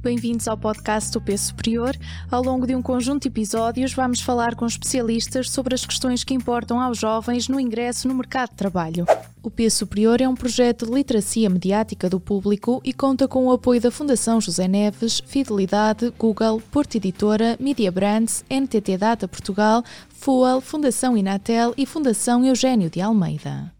Bem-vindos ao podcast do P Superior. Ao longo de um conjunto de episódios, vamos falar com especialistas sobre as questões que importam aos jovens no ingresso no mercado de trabalho. O P Superior é um projeto de literacia mediática do público e conta com o apoio da Fundação José Neves, Fidelidade, Google, Porto Editora, Media Brands, NTT Data Portugal, FUAL, Fundação Inatel e Fundação Eugênio de Almeida.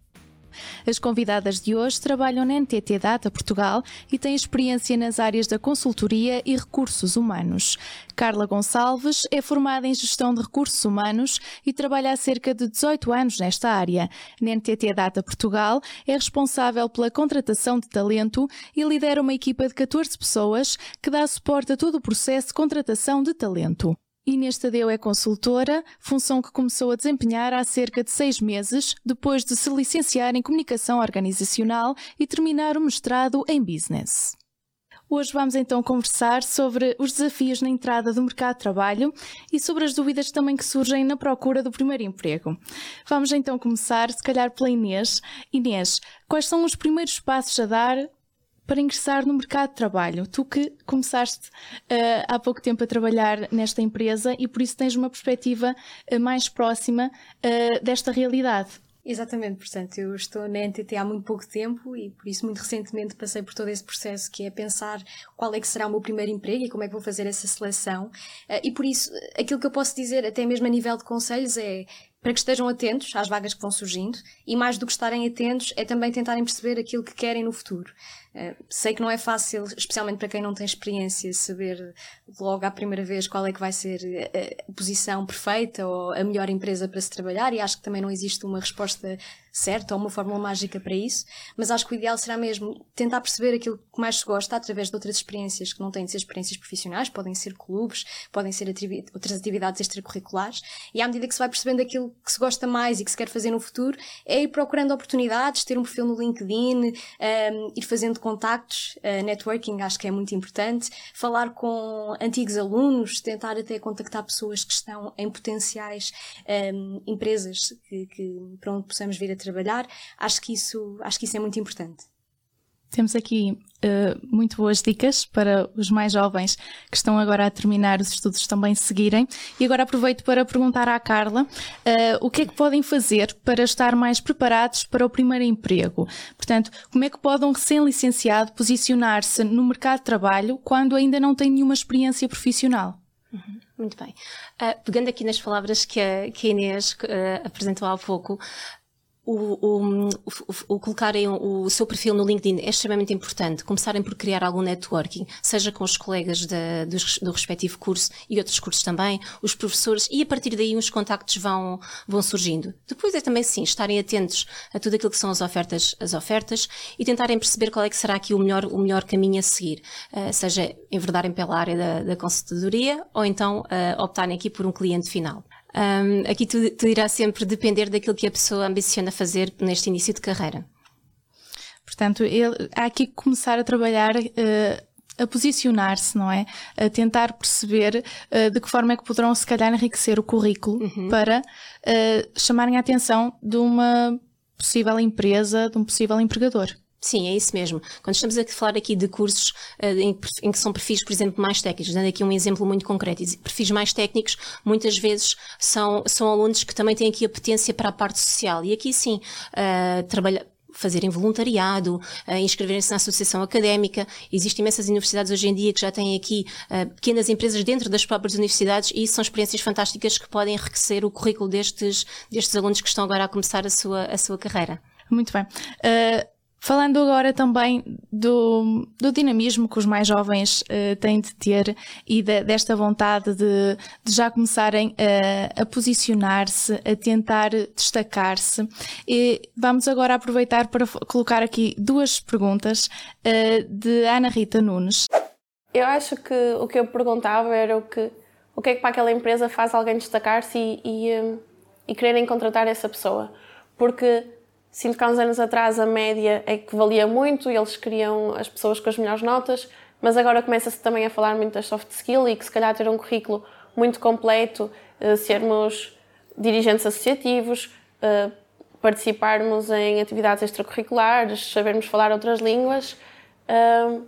As convidadas de hoje trabalham na NTT Data Portugal e têm experiência nas áreas da consultoria e recursos humanos. Carla Gonçalves é formada em Gestão de Recursos Humanos e trabalha há cerca de 18 anos nesta área. Na NTT Data Portugal é responsável pela contratação de talento e lidera uma equipa de 14 pessoas que dá suporte a todo o processo de contratação de talento. Inês Tadeu é consultora, função que começou a desempenhar há cerca de seis meses, depois de se licenciar em Comunicação Organizacional e terminar o mestrado em Business. Hoje vamos então conversar sobre os desafios na entrada do mercado de trabalho e sobre as dúvidas também que surgem na procura do primeiro emprego. Vamos então começar, se calhar, pela Inês. Inês, quais são os primeiros passos a dar para ingressar no mercado de trabalho. Tu que começaste uh, há pouco tempo a trabalhar nesta empresa e por isso tens uma perspectiva uh, mais próxima uh, desta realidade. Exatamente, portanto, eu estou na NTT há muito pouco tempo e por isso muito recentemente passei por todo esse processo que é pensar qual é que será o meu primeiro emprego e como é que vou fazer essa seleção. E por isso, aquilo que eu posso dizer, até mesmo a nível de conselhos, é para que estejam atentos às vagas que vão surgindo e mais do que estarem atentos é também tentarem perceber aquilo que querem no futuro. Uh, sei que não é fácil, especialmente para quem não tem experiência, saber logo à primeira vez qual é que vai ser a, a posição perfeita ou a melhor empresa para se trabalhar e acho que também não existe uma resposta certa ou uma fórmula mágica para isso, mas acho que o ideal será mesmo tentar perceber aquilo que mais se gosta através de outras experiências que não têm de ser experiências profissionais, podem ser clubes, podem ser outras atividades extracurriculares, e à medida que se vai percebendo aquilo que se gosta mais e que se quer fazer no futuro, é ir procurando oportunidades, ter um perfil no LinkedIn, um, ir fazendo contactos, uh, networking acho que é muito importante, falar com antigos alunos, tentar até contactar pessoas que estão em potenciais um, empresas que, que, para onde possamos vir a trabalhar, acho que isso, acho que isso é muito importante. Temos aqui uh, muito boas dicas para os mais jovens que estão agora a terminar os estudos também seguirem. E agora aproveito para perguntar à Carla uh, o que é que podem fazer para estar mais preparados para o primeiro emprego. Portanto, como é que pode um recém-licenciado posicionar-se no mercado de trabalho quando ainda não tem nenhuma experiência profissional? Uhum, muito bem. Uh, pegando aqui nas palavras que a, que a Inês apresentou há pouco, o, o, o, colocarem o seu perfil no LinkedIn é extremamente importante. Começarem por criar algum networking, seja com os colegas do, do, respectivo curso e outros cursos também, os professores, e a partir daí uns contactos vão, vão surgindo. Depois é também sim, estarem atentos a tudo aquilo que são as ofertas, as ofertas e tentarem perceber qual é que será aqui o melhor, o melhor caminho a seguir. Uh, seja enverdarem pela área da, da consultadoria ou então uh, optarem aqui por um cliente final. Um, aqui tudo, tudo irá sempre depender daquilo que a pessoa ambiciona fazer neste início de carreira. Portanto, ele, há aqui que começar a trabalhar uh, a posicionar-se, não é? A tentar perceber uh, de que forma é que poderão, se calhar, enriquecer o currículo uhum. para uh, chamarem a atenção de uma possível empresa, de um possível empregador. Sim, é isso mesmo. Quando estamos a falar aqui de cursos uh, em, que são perfis, por exemplo, mais técnicos, dando aqui um exemplo muito concreto, perfis mais técnicos, muitas vezes são, são alunos que também têm aqui a potência para a parte social. E aqui sim, uh, trabalhar fazerem voluntariado, uh, inscreverem-se na associação académica. Existem imensas universidades hoje em dia que já têm aqui pequenas empresas dentro das próprias universidades e são experiências fantásticas que podem enriquecer o currículo destes, destes alunos que estão agora a começar a sua, a sua carreira. Muito bem. Uh Falando agora também do, do dinamismo que os mais jovens uh, têm de ter e de, desta vontade de, de já começarem a, a posicionar-se, a tentar destacar-se. Vamos agora aproveitar para colocar aqui duas perguntas uh, de Ana Rita Nunes. Eu acho que o que eu perguntava era o que, o que é que para aquela empresa faz alguém destacar-se e, e, eh, e quererem contratar essa pessoa. Porque Sinto que há uns anos atrás a média é que valia muito e eles queriam as pessoas com as melhores notas, mas agora começa-se também a falar muito das soft skills e que se calhar ter um currículo muito completo, eh, sermos dirigentes associativos, eh, participarmos em atividades extracurriculares, sabermos falar outras línguas, eh,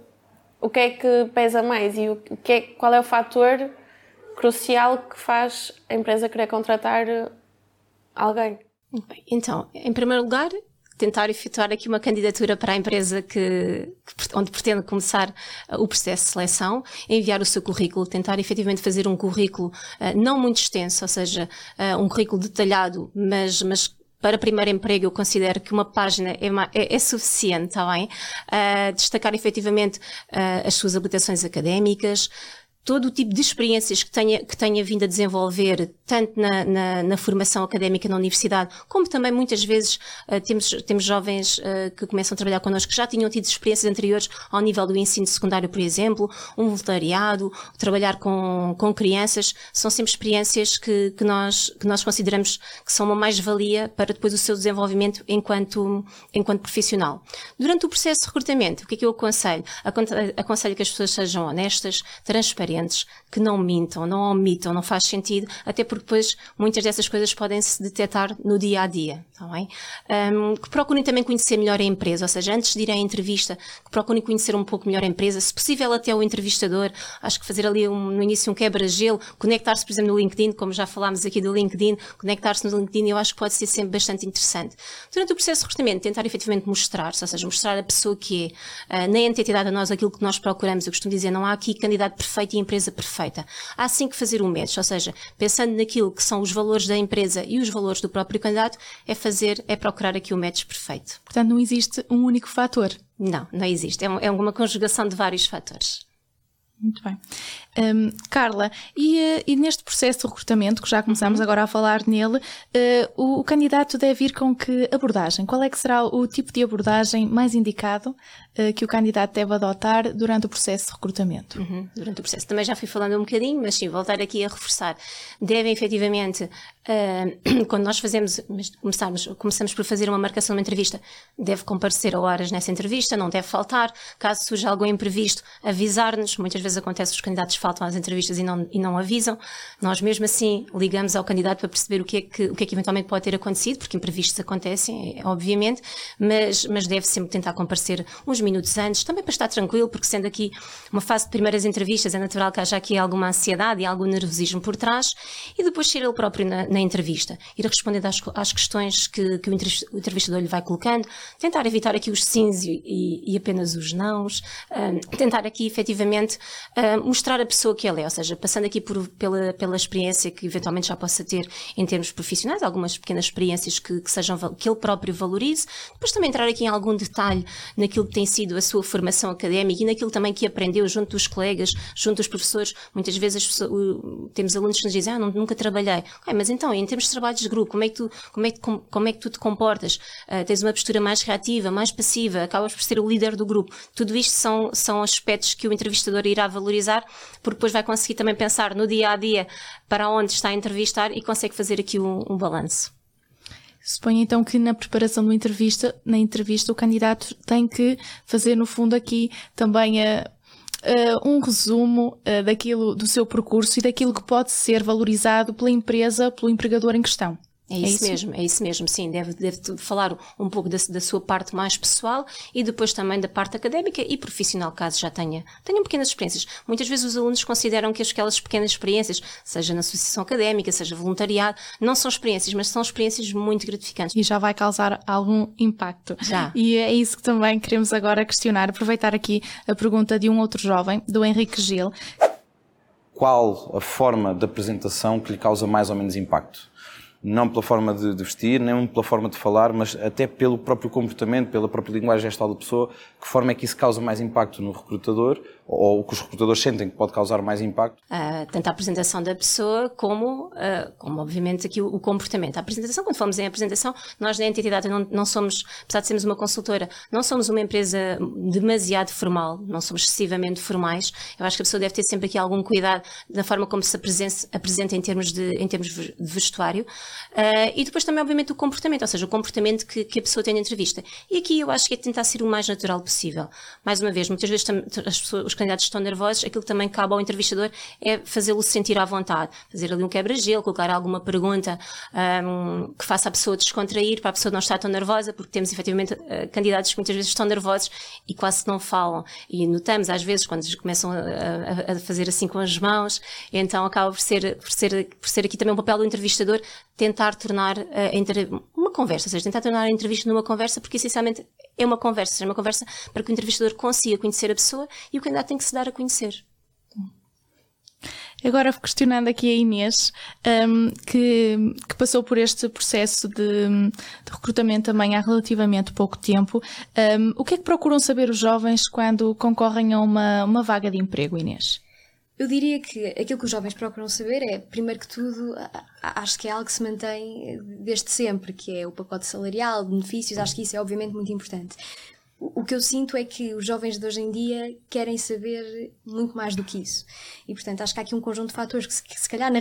o que é que pesa mais e o que é, qual é o fator crucial que faz a empresa querer contratar alguém. Então, em primeiro lugar, tentar efetuar aqui uma candidatura para a empresa que, que, onde pretende começar uh, o processo de seleção, enviar o seu currículo, tentar efetivamente fazer um currículo uh, não muito extenso, ou seja, uh, um currículo detalhado, mas, mas para primeiro emprego, eu considero que uma página é, é, é suficiente, está bem? Uh, destacar efetivamente uh, as suas habilitações académicas, todo o tipo de experiências que tenha, que tenha vindo a desenvolver, tanto na, na, na formação académica na universidade, como também muitas vezes uh, temos, temos jovens uh, que começam a trabalhar connosco que já tinham tido experiências anteriores ao nível do ensino secundário, por exemplo, um voluntariado, trabalhar com, com crianças, são sempre experiências que, que, nós, que nós consideramos que são uma mais-valia para depois o seu desenvolvimento enquanto, enquanto profissional. Durante o processo de recrutamento, o que é que eu aconselho? Aconselho que as pessoas sejam honestas, transparentes, transparentes, que não mintam, não omitam, não faz sentido, até porque depois muitas dessas coisas podem se detectar no dia a dia, tá bem? Um, que procurem também conhecer melhor a empresa, ou seja, antes de ir à entrevista, que procurem conhecer um pouco melhor a empresa, se possível até o entrevistador, acho que fazer ali um, no início um quebra-gelo, conectar-se, por exemplo, no LinkedIn, como já falámos aqui do LinkedIn, conectar-se no LinkedIn, eu acho que pode ser sempre bastante interessante. Durante o processo de recrutamento, tentar efetivamente mostrar-se, ou seja, mostrar a pessoa que é, uh, na entidade a nós aquilo que nós procuramos, eu costumo dizer, não há aqui candidato perfeito e empresa perfeita. Há sim que fazer um match, ou seja, pensando naquilo que são os valores da empresa e os valores do próprio candidato, é fazer, é procurar aqui o match perfeito. Portanto, não existe um único fator. Não, não existe. É, é uma conjugação de vários fatores. Muito bem. Um, Carla, e, eh, e, neste processo de recrutamento, que já começamos uhum. agora a falar nele, uh, o, o, candidato deve ir com que abordagem? Qual é que será o tipo de abordagem mais indicado que o candidato deve adotar durante o processo de recrutamento? Uhum. Durante o processo. Também já fui falando um bocadinho, mas sim, voltar aqui a reforçar. Devem efetivamente, uh, quando nós fazemos, começamos, começamos por fazer uma marcação de uma entrevista, deve comparecer a horas nessa entrevista, não deve faltar. Caso surja algum imprevisto, avisar-nos. Muitas vezes acontece os candidatos faltam às entrevistas e não, e não avisam. Nós mesmo assim ligamos ao candidato para perceber o que é que, o que, é que eventualmente pode ter acontecido, porque imprevistos acontecem, é, obviamente, mas, mas deve sempre tentar comparecer uns minutos antes, também para estar tranquilo, porque sendo aqui uma fase de primeiras entrevistas, é natural que haja aqui alguma ansiedade e algum nervosismo por trás, e depois ser ele próprio na, na entrevista, ir respondendo às, às questões que, que, o entrevistador lhe vai colocando, tentar evitar aqui os sims e, e, apenas os nãos, um, tentar aqui efetivamente um, mostrar a pessoa que ele é, ou seja, passando aqui por, pela, pela experiência que eventualmente já possa ter em termos profissionais, algumas pequenas experiências que, que, sejam, que ele próprio valorize, depois também entrar aqui em algum detalhe naquilo que tem sido a sua formação académica e naquilo também que aprendeu junto dos colegas, junto dos professores. Muitas vezes pessoas, temos alunos que nos dizem, ah, nunca trabalhei. Mas então, em termos de trabalhos de grupo, como é que tu, como é que, como, como é que tu te comportas? Uh, tens uma postura mais reativa, mais passiva, acabas por ser o líder do grupo. Tudo isto são, são aspectos que o entrevistador irá valorizar porque depois vai conseguir também pensar no dia a dia para onde está a entrevistar e consegue fazer aqui um, um balanço. Suponho então que na preparação da entrevista, na entrevista, o candidato tem que fazer, no fundo, aqui também a. Uh, um resumo uh, daquilo do seu percurso e daquilo que pode ser valorizado pela empresa, pelo empregador em questão. É isso, é isso, mesmo, é isso mesmo, sim. Deve, deve falar um pouco da, da, sua parte mais pessoal e depois também da parte académica e profissional, caso já tenha, tenham pequenas experiências. Muitas vezes os alunos consideram que aquelas pequenas experiências, seja na associação académica, seja voluntariado, não são experiências, mas são experiências muito gratificantes. E já vai causar algum impacto. Já. E é isso que também queremos agora questionar, aproveitar aqui a pergunta de um outro jovem, do Henrique Gil. Qual a forma de apresentação que lhe causa mais ou menos impacto? Não pela forma de, de, vestir, nem pela forma de falar, mas até pelo próprio comportamento, pela própria linguagem gestual da pessoa, que forma é que isso causa mais impacto no recrutador, ou que os recrutadores sentem que pode causar mais impacto? Uh, tanto a apresentação da pessoa como, uh, como obviamente, aqui o, o, comportamento. A apresentação, quando falamos em apresentação, nós na entidade não, não somos, apesar de sermos uma consultora, não somos uma empresa demasiado formal, não somos excessivamente formais. Eu acho que a pessoa deve ter sempre aqui algum cuidado na forma como se apresenta, apresenta em termos de, em termos de vestuário. Uh, e depois também, obviamente, o comportamento, ou seja, o comportamento que, que, a pessoa tem na entrevista. E aqui eu acho que é tentar ser o mais natural possível. Mais uma vez, muitas vezes as pessoas, os candidatos estão nervosos, aquilo que também cabe ao entrevistador é fazê-lo sentir à vontade, fazer ali um quebra-gelo, colocar alguma pergunta um, que faça a pessoa descontrair, para a pessoa não estar tão nervosa, porque temos efetivamente uh, candidatos que muitas vezes estão nervosos e quase não falam. E notamos às vezes quando começam a, a, fazer assim com as mãos, então acaba por ser, por ser, por ser aqui também um papel do entrevistador tentar tornar uh, uma conversa, ou seja, tentar tornar a entrevista numa conversa, porque essencialmente é uma conversa, é uma conversa para que o entrevistador consiga conhecer a pessoa e o candidato tem que se dar a conhecer. Agora questionando aqui a Inês, um, que, que, passou por este processo de, de, recrutamento também há relativamente pouco tempo, um, o que é que procuram saber os jovens quando concorrem a uma, uma vaga de emprego, Inês? Eu diria que aquilo que os jovens procuram saber é, primeiro que tudo, acho que é algo que se mantém desde sempre, que é o pacote salarial, benefícios, acho que isso é obviamente muito importante o que eu sinto é que os jovens de hoje em dia querem saber muito mais do que isso. E, portanto, acho que há aqui um conjunto de fatores que, se, calhar, na,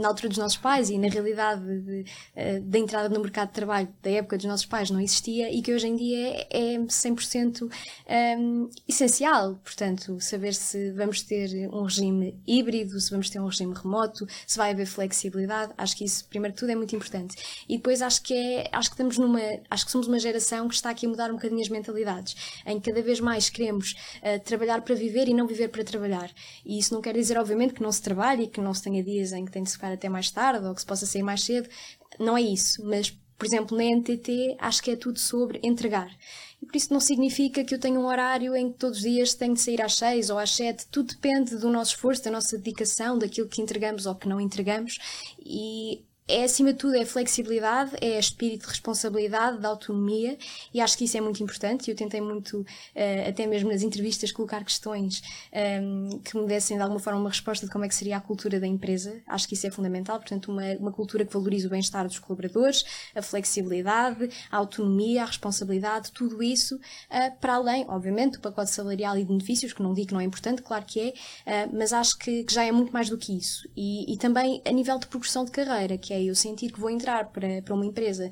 na, altura dos nossos pais e na realidade de, uh, da entrada no mercado de trabalho da época dos nossos pais não existia e que hoje em dia é, é 100% um, ehm, essencial. Portanto, saber se vamos ter um regime híbrido, se vamos ter um regime remoto, se vai haver flexibilidade. Acho que isso, primeiro de tudo, é muito importante. E depois acho que é, acho que estamos numa, acho que somos uma geração que está aqui a mudar um bocadinho as mentalidades em que cada vez mais queremos uh, trabalhar para viver e não viver para trabalhar. E isso não quer dizer, obviamente, que não se trabalhe e que não se tenha dias em que tem de se ficar até mais tarde ou que se possa sair mais cedo. Não é isso. Mas, por exemplo, na NTT, acho que é tudo sobre entregar. E por isso não significa que eu tenha um horário em que todos os dias tenho de sair às seis ou às sete. Tudo depende do nosso esforço, da nossa dedicação, daquilo que entregamos ou que não entregamos. E é acima de tudo é flexibilidade, é espírito de responsabilidade, de autonomia e acho que isso é muito importante. Eu tentei muito, uh, até mesmo nas entrevistas, colocar questões um, ehm, que me dessem de alguma forma uma resposta de como é que seria a cultura da empresa. Acho que isso é fundamental. Portanto, uma, uma cultura que valorize o bem-estar dos colaboradores, a flexibilidade, a autonomia, a responsabilidade, tudo isso uh, para além, obviamente, do pacote salarial e de benefícios, que não digo que não é importante, claro que é, uh, mas acho que, que, já é muito mais do que isso. E, e também a nível de progressão de carreira, que é eu sentir que vou entrar para, para uma empresa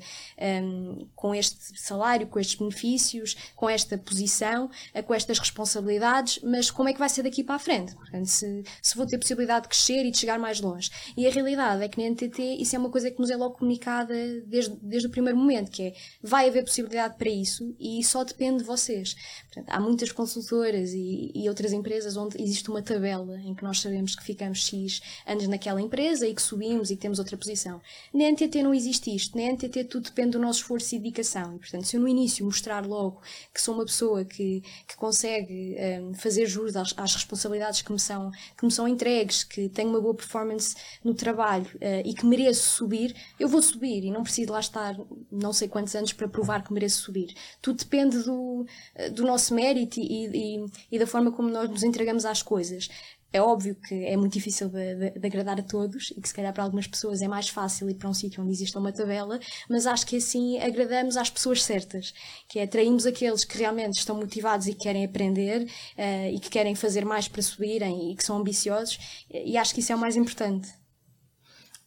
um, com este salário, com estes benefícios, com esta posição, eh, com estas responsabilidades, mas como é que vai ser daqui para a frente? Portanto, se, se vou ter possibilidade de crescer e de chegar mais longe. E a realidade é que na NTT isso é uma coisa que nos é logo comunicada desde, desde o primeiro momento, que é vai haver possibilidade para isso e só depende de vocês. Portanto, há muitas consultoras e, e outras empresas onde existe uma tabela em que nós sabemos que ficamos X anos naquela empresa e que subimos e temos outra posição. Na NTT não existe isto. Na NTT tudo depende do nosso esforço e dedicação. E, portanto, se eu no início mostrar logo que sou uma pessoa que, que consegue um, fazer jus às, às, responsabilidades que me, são, que me são entregues, que tenho uma boa performance no trabalho uh, e que mereço subir, eu vou subir e não preciso lá estar não sei quantos anos para provar que mereço subir. Tudo depende do, do nosso mérito e, e, e da forma como nós nos entregamos às coisas. É óbvio que é muito difícil de, de, de, agradar a todos e que se calhar para algumas pessoas é mais fácil ir para um sítio onde existe uma tabela, mas acho que assim agradamos às pessoas certas, que é atraímos aqueles que realmente estão motivados e que querem aprender uh, e que querem fazer mais para subirem e que são ambiciosos e acho que isso é o mais importante.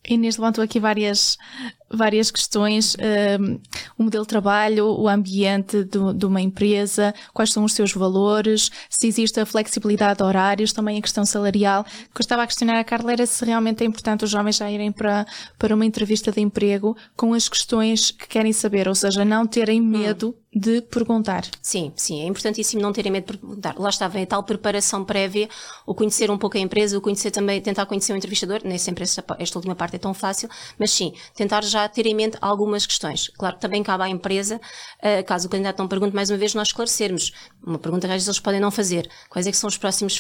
Inês levantou aqui várias, várias questões, um, o modelo de trabalho, o ambiente do, de uma empresa, quais são os seus valores, se existe a flexibilidade de horários, também a questão salarial. O que eu estava a questionar a Carla era se realmente é importante os jovens já irem para, para uma entrevista de emprego com as questões que querem saber, ou seja, não terem medo hum de perguntar. Sim, sim, é importantíssimo não terem medo de perguntar. Lá está, vem a tal preparação prévia, o conhecer um pouco a empresa, o conhecer também, tentar conhecer o entrevistador, nem sempre esta, esta última parte é tão fácil, mas sim, tentar já ter em mente algumas questões. Claro que também cabe à empresa, uh, caso o candidato não pergunte, mais uma vez nós esclarecermos. Uma pergunta que às vezes eles podem não fazer. Quais é que são os próximos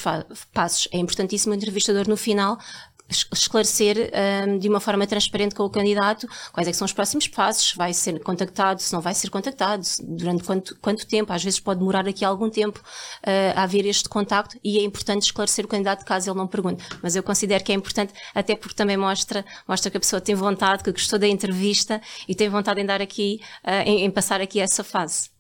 passos? É importantíssimo o entrevistador no final esclarecer um, de uma forma transparente com o candidato quais é são os próximos passos, vai ser contactado, se não vai ser contactado, durante quanto, quanto tempo, às vezes pode demorar aqui algum tempo uh, a haver este contacto e é importante esclarecer o candidato caso ele não pergunte. Mas eu considero que é importante, até porque também mostra, mostra que a pessoa tem vontade, que gostou da entrevista e tem vontade em dar aqui, uh, em, em passar aqui essa fase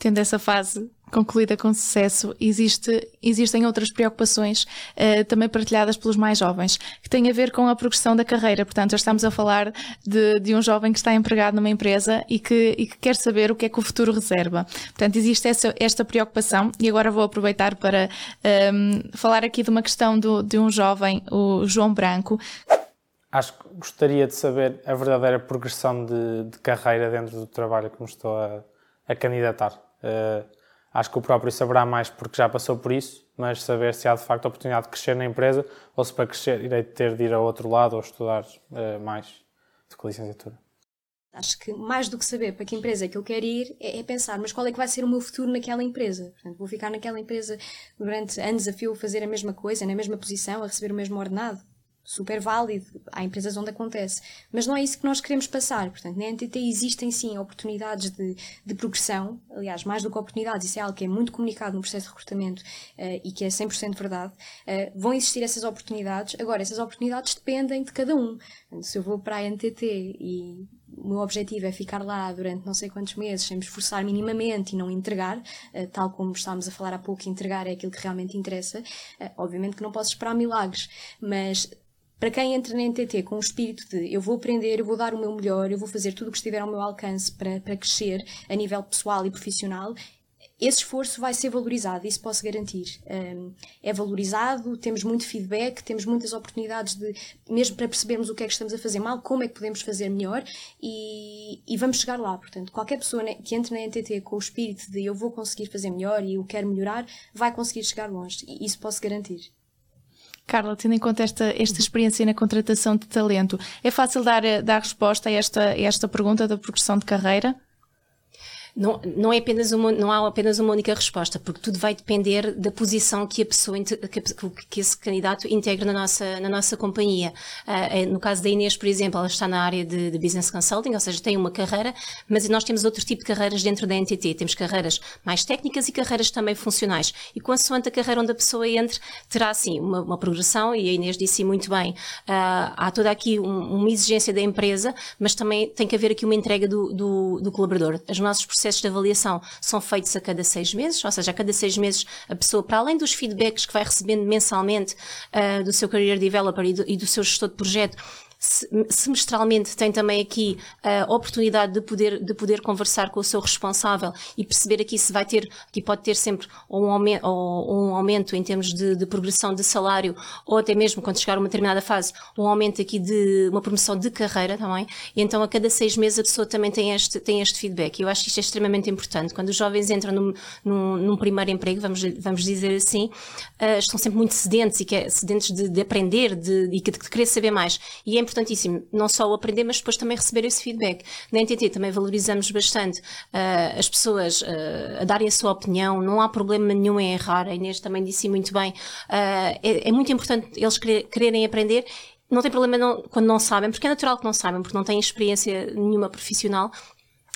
tendo essa fase concluída com sucesso, existe, existem outras preocupações uh, também partilhadas pelos mais jovens, que têm a ver com a progressão da carreira. Portanto, já estamos a falar de, de um jovem que está empregado numa empresa e que, e que, quer saber o que é que o futuro reserva. Portanto, existe essa, esta preocupação e agora vou aproveitar para um, ehm, falar aqui de uma questão do, de um jovem, o João Branco. Acho que gostaria de saber a verdadeira progressão de, de carreira dentro do trabalho que me estou a, a candidatar. Uh, Acho que o próprio saberá mais porque já passou por isso, mas saber se há de facto a oportunidade de crescer na empresa ou se para crescer irei ter de ir a outro lado ou estudar uh, mais de com licenciatura. Acho que mais do que saber para que empresa é que eu quero ir, é, é, pensar, mas qual é que vai ser o meu futuro naquela empresa? Portanto, vou ficar naquela empresa durante anos a fio a fazer a mesma coisa, na mesma posição, a receber o mesmo ordenado? Super válido, há empresas onde acontece, mas não é isso que nós queremos passar. Portanto, na NTT existem sim oportunidades de, de progressão, aliás, mais do que oportunidades, isso é algo que é muito comunicado no processo de recrutamento uh, e que é 100% verdade. Uh, vão existir essas oportunidades, agora, essas oportunidades dependem de cada um. Portanto, se eu vou para a NTT e o meu objetivo é ficar lá durante não sei quantos meses sem me esforçar minimamente e não entregar, uh, tal como estávamos a falar há pouco, entregar é aquilo que realmente interessa. Obviamente que não posso esperar milagres, mas para quem entra na NTT com o espírito de eu vou aprender, eu vou dar o meu melhor, eu vou fazer tudo o que estiver ao meu alcance para, para crescer a nível pessoal e profissional, esse esforço vai ser valorizado, isso posso garantir. Um, é valorizado, temos muito feedback, temos muitas oportunidades de, mesmo para percebermos o que é que estamos a fazer mal, como é que podemos fazer melhor e, e vamos chegar lá. Portanto, qualquer pessoa que entre na NTT com o espírito de eu vou conseguir fazer melhor e eu quero melhorar, vai conseguir chegar longe. Isso posso garantir. Carla, tendo em conta esta, esta experiência na contratação de talento, é fácil dar, dar resposta a esta, a esta pergunta da progressão de carreira? Não, não, é apenas uma, não há apenas uma única resposta, porque tudo vai depender da posição que a pessoa, que, esse candidato integra na nossa, na nossa companhia. Uh, no caso da Inês, por exemplo, ela está na área de, de, Business Consulting, ou seja, tem uma carreira, mas nós temos outro tipo de carreiras dentro da NTT. Temos carreiras mais técnicas e carreiras também funcionais. E consoante a carreira onde a pessoa entre, terá, sim, uma, uma progressão, e a Inês disse muito bem, uh, há toda aqui um, uma exigência da empresa, mas também tem que haver aqui uma entrega do, do, do colaborador. Os nossos processos de avaliação são feitos a cada seis meses, ou seja, a cada seis meses a pessoa, para além dos feedbacks que vai recebendo mensalmente uh, do seu career developer e do, e do seu gestor de projeto, semestralmente tem também aqui a oportunidade de poder, de poder conversar com o seu responsável e perceber aqui se vai ter, aqui pode ter sempre um aumento, um aumento em termos de, de, progressão de salário ou até mesmo quando chegar a uma determinada fase, um aumento aqui de uma promoção de carreira também. E então a cada seis meses a pessoa também tem este, tem este feedback. Eu acho que isto é extremamente importante. Quando os jovens entram num, num, num primeiro emprego, vamos, vamos dizer assim, uh, estão sempre muito sedentes e que é, sedentes de, de aprender de, e de, de querer saber mais. E é importantíssimo não só o aprender, mas depois também receber esse feedback. Na NTT também valorizamos bastante uh, as pessoas uh, a darem a sua opinião, não há problema nenhum em errar, a Inês também disse muito bem. Uh, é, é, muito importante eles querer, quererem aprender não tem problema não, quando não sabem, porque é natural que não sabem, porque não têm experiência nenhuma profissional.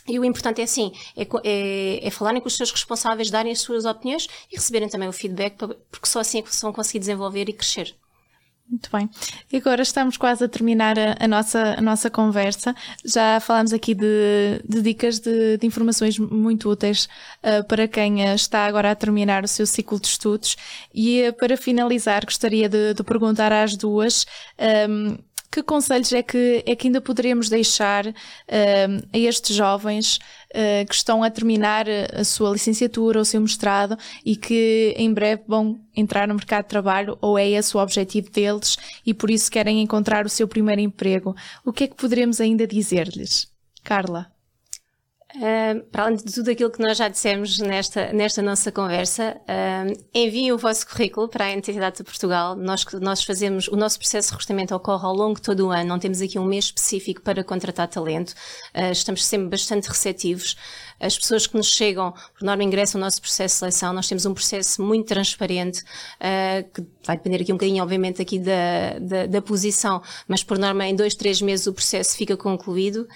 E o importante é assim, é, é, é, falarem com os seus responsáveis, darem as suas opiniões e receberem também o feedback, porque só assim é que vão conseguir desenvolver e crescer. Muito bem. E agora estamos quase a terminar a, a nossa, a nossa conversa. Já falámos aqui de, de dicas de, de, informações muito úteis uh, para quem uh, está agora a terminar o seu ciclo de estudos. E uh, para finalizar, gostaria de, de perguntar às duas. Um, que conselhos é que, é que ainda poderíamos deixar uh, a estes jovens uh, que estão a terminar a sua licenciatura ou seu mestrado e que em breve vão entrar no mercado de trabalho ou é esse o objetivo deles e por isso querem encontrar o seu primeiro emprego? O que é que poderemos ainda dizer-lhes? Carla? Para além de tudo aquilo que nós já dissemos nesta, nesta nossa conversa, uh, enviem o vosso currículo para a Entidade de Portugal. Nós, nós fazemos, o nosso processo de recrutamento ocorre ao longo de todo o ano, não temos aqui um mês específico para contratar talento. Uh, estamos sempre bastante receptivos. As pessoas que nos chegam, por norma, ingressam no nosso processo de seleção. Nós temos um processo muito transparente, que vai depender aqui um bocadinho, obviamente, aqui da, da, da posição, mas por norma, em dois, três meses o processo fica concluído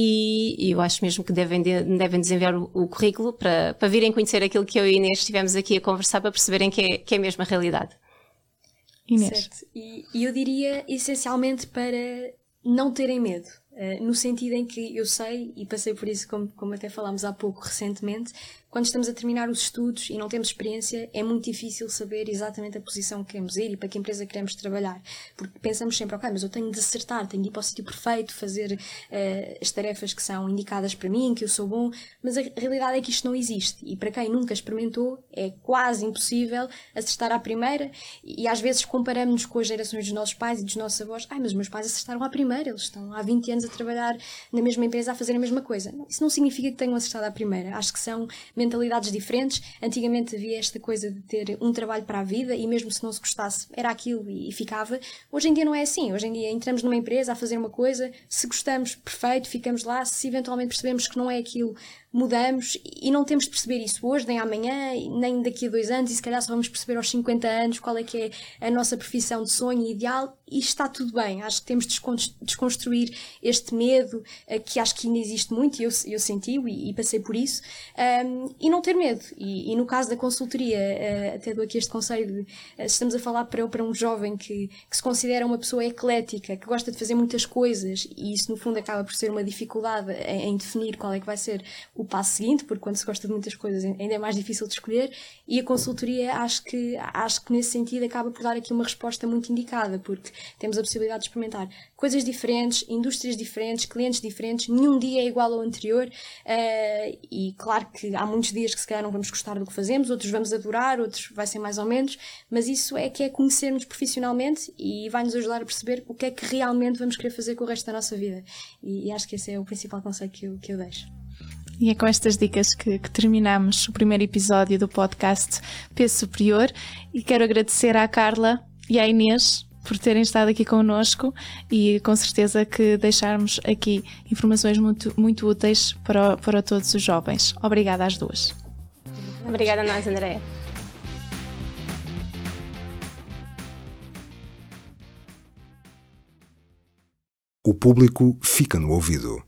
e, e, eu acho mesmo que devem, de, devem desenviar o, o, currículo para, para virem conhecer aquilo que eu e Inês estivemos aqui a conversar para perceberem que é, que é mesmo a realidade. Inês. Certo. E, e eu diria essencialmente para não terem medo. Uh, no sentido em que eu sei, e passei por isso, como, como até falámos há pouco recentemente, quando estamos a terminar os estudos e não temos experiência, é muito difícil saber exatamente a posição que queremos ir e para que empresa queremos trabalhar. Porque pensamos sempre, ok, mas eu tenho de acertar, tenho de ir para o sítio perfeito, fazer uh, as tarefas que são indicadas para mim, que eu sou bom, mas a realidade é que isto não existe. E para quem nunca experimentou, é quase impossível acertar à primeira e às vezes comparamos-nos com as gerações dos nossos pais e dos nossos avós. Ai, mas meus pais acertaram à primeira, eles estão há 20 anos a trabalhar na mesma empresa a fazer a mesma coisa. Isso não significa que tenham acertado à primeira. Acho que são mentalidades diferentes. Antigamente havia esta coisa de ter um trabalho para a vida e mesmo se não se gostasse, era aquilo e, ficava. Hoje em dia não é assim. Hoje em dia entramos numa empresa a fazer uma coisa, se gostamos, perfeito, ficamos lá. Se eventualmente percebemos que não é aquilo, mudamos e não temos de perceber isso hoje, nem amanhã, nem daqui a dois anos, e se calhar só vamos perceber aos 50 anos qual é que é a nossa profissão de sonho ideal e está tudo bem. Acho que temos de desconstruir este medo uh, que acho que ainda existe muito e eu, eu senti e, e passei por isso um, e não ter medo. E, e no caso da consultoria, uh, até dou aqui este conselho de, uh, estamos a falar para, para um jovem que, que se considera uma pessoa eclética, que gosta de fazer muitas coisas e isso no fundo acaba por ser uma dificuldade em, em definir qual é que vai ser o passo seguinte, porque quando se gosta de muitas coisas ainda é mais difícil de escolher, e a consultoria acho que, acho que nesse sentido acaba por dar aqui uma resposta muito indicada, porque temos a possibilidade de experimentar coisas diferentes, indústrias diferentes, clientes diferentes, nenhum dia é igual ao anterior, uh, e claro que há muitos dias que se calhar não vamos gostar do que fazemos, outros vamos adorar, outros vai ser mais ou menos, mas isso é que é conhecermos profissionalmente e vai nos ajudar a perceber o que é que realmente vamos querer fazer com o resto da nossa vida. E, e acho que esse é o principal conselho que eu, que eu deixo. E é com estas dicas que, que, terminamos o primeiro episódio do podcast Peso Superior e quero agradecer à Carla e à Inês por terem estado aqui connosco e com certeza que deixarmos aqui informações muito, muito úteis para, para todos os jovens. Obrigada às duas. Obrigada a nós, Andréa. O público fica no ouvido.